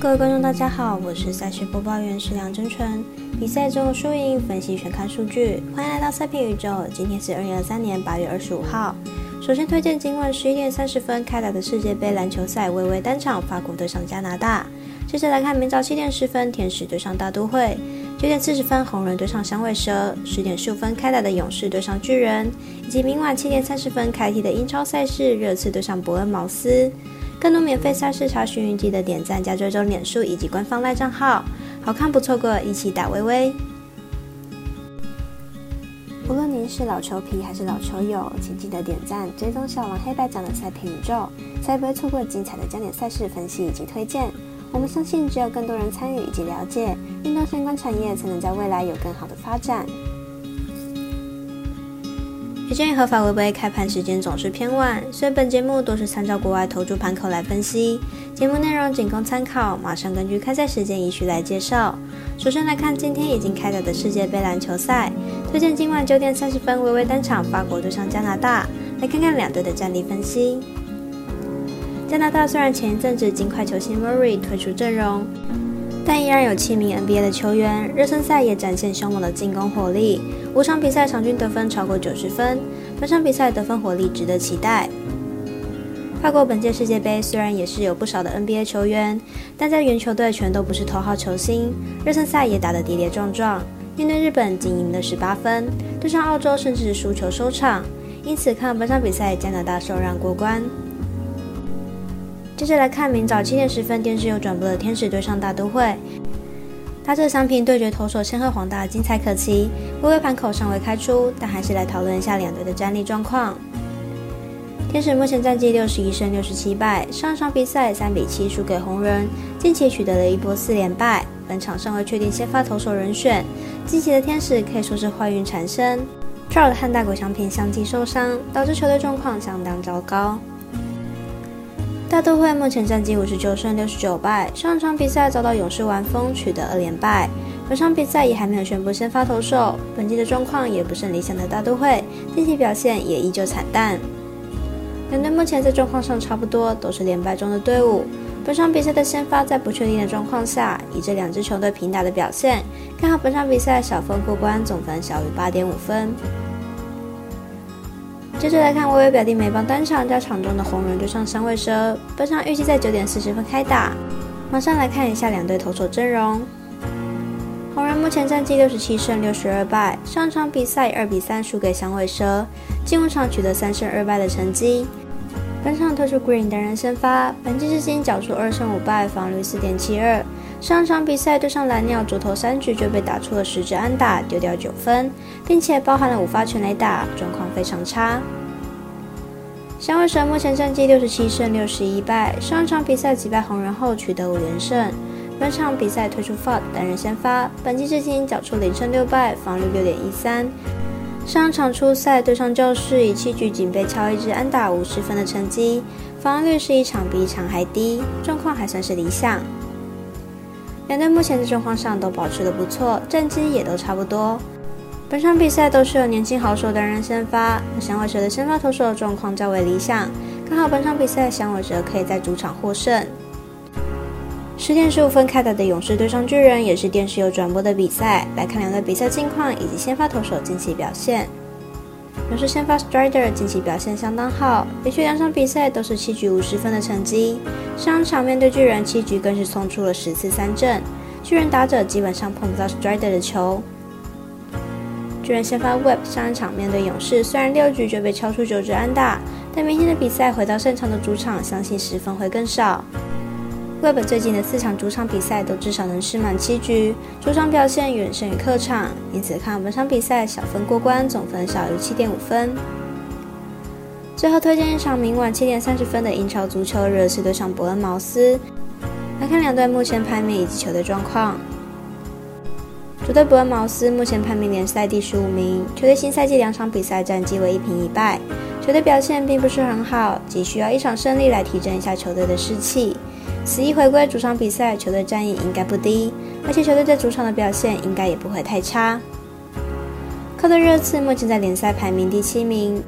各位观众，大家好，我是赛事播报员石梁真纯。比赛中输赢分析全看数据，欢迎来到赛评宇宙。今天是二零二三年八月二十五号。首先推荐今晚十一点三十分开打的世界杯篮球赛，微微单场，法国对上加拿大。接着来看明早七点十分，天使对上大都会；九点四十分，红人对上响尾蛇；十点十五分开打的勇士对上巨人，以及明晚七点三十分开踢的英超赛事，热刺对上伯恩茅斯。更多免费赛事查询，记得点赞加追踪脸书以及官方赖账号，好看不错过，一起打微微。无论您是老球皮还是老球友，请记得点赞追踪小王黑白奖的赛评宇宙，才不会错过精彩的焦点赛事分析以及推荐。我们相信，只有更多人参与以及了解运动相关产业，才能在未来有更好的发展。也建议合法微微开盘时间总是偏晚，所以本节目都是参照国外投注盘口来分析，节目内容仅供参考。马上根据开赛时间依序来介绍。首先来看今天已经开打的世界杯篮球赛，推荐今晚九点三十分微微单场法国对上加拿大，来看看两队的战力分析。加拿大虽然前一阵子金块球星 Murray 退出阵容。但依然有七名 NBA 的球员，热身赛也展现凶猛的进攻火力，五场比赛场均得分超过九十分，本场比赛得分火力值得期待。跨过本届世界杯虽然也是有不少的 NBA 球员，但在原球队全都不是头号球星，热身赛也打得跌跌撞撞，面对日本仅赢了十八分，对上澳洲甚至输球收场，因此看本场比赛加拿大受让过关。接着来看明早七点十分电视又转播的天使对上大都会，打者相平对决投手千鹤黄大精彩可期。微微盘口尚未开出，但还是来讨论一下两队的战力状况。天使目前战绩六十一胜六十七败，上场比赛三比七输给红人，近期取得了一波四连败。本场尚未确定先发投手人选，近期的天使可以说是坏运缠身。Trout 和大谷翔平相继受伤，导致球队状况相当糟糕。大都会目前战绩五十九胜六十九败，上场比赛遭到勇士完封，取得二连败。本场比赛也还没有宣布先发投手，本季的状况也不甚理想的大都会，近期表现也依旧惨淡。两队目前在状况上差不多，都是连败中的队伍。本场比赛的先发在不确定的状况下，以这两支球队平打的表现，看好本场比赛小分过关，总分小于八点五分。接着来看微微表弟美邦单场加场中的红人对上响尾蛇，本场预计在九点四十分开打。马上来看一下两队投手阵容。红人目前战绩六十七胜六十二败，上场比赛二比三输给响尾蛇，进五场取得三胜二败的成绩。本场推出 Green 担任先发，本季至今缴出二胜五败，防率四点七二。上场比赛对上蓝鸟，主投三局就被打出了十支安打，丢掉九分，并且包含了五发全垒打，状况非常差。响尾蛇目前战绩六十七胜六十一败，上场比赛击败红人后取得五连胜。本场比赛推出 Ford 担任先发，本季至今缴出零胜六败，防率六点一三。上场初赛对上教室，以七局仅被敲一支安打五十分的成绩，防御率是一场比一场还低，状况还算是理想。两队目前在状况上都保持的不错，战绩也都差不多。本场比赛都是由年轻好手担任先发，响尾蛇的先发投手的状况较为理想，看好本场比赛响尾蛇可以在主场获胜。十点十五分开打的勇士对上巨人也是电视有转播的比赛，来看两队比赛近况以及先发投手近期表现。勇士先发 Strider 近期表现相当好，连续两场比赛都是七局五十分的成绩。上场面对巨人，七局更是送出了十次三振，巨人打者基本上碰不到 Strider 的球。巨人先发 Web 上一场面对勇士，虽然六局就被敲出九支安打，但明天的比赛回到擅长的主场，相信失分会更少。Web 最近的四场主场比赛都至少能失满七局，主场表现远胜于客场，因此看本场比赛小分过关，总分小于七点五分。最后推荐一场明晚七点三十分的英超足球热刺对上伯恩茅斯，来看两队目前排名以及球队状况。主队伯恩茅斯目前排名联赛第十五名，球队新赛季两场比赛战绩为一平一败，球队表现并不是很好，急需要一场胜利来提振一下球队的士气。此一回归主场比赛，球队战意应该不低，而且球队在主场的表现应该也不会太差。客队热刺目前在联赛排名第七名，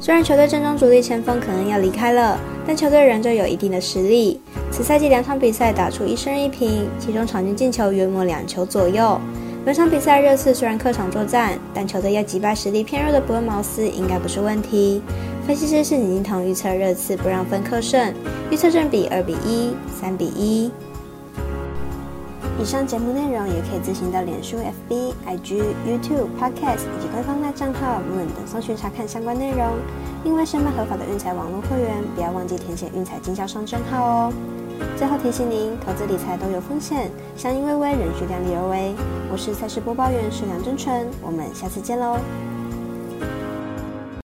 虽然球队阵中主力前锋可能要离开了，但球队仍旧有一定的实力。此赛季两场比赛打出一胜一平，其中场均进球约莫两球左右。本场比赛热刺虽然客场作战，但球队要击败实力偏弱的伯恩茅斯应该不是问题。分析师是李金彤预测热刺不让分客胜，预测正比二比一、三比一。以上节目内容也可以自行到脸书、FB、IG、YouTube、Podcast 以及官方大账号 Moon 等搜寻查看相关内容。另外，申办合法的运彩网络会员，不要忘记填写运彩经销商证号哦。最后提醒您，投资理财都有风险，相依微微，人需量力而为。我是赛事播报员石梁真纯，我们下次见喽。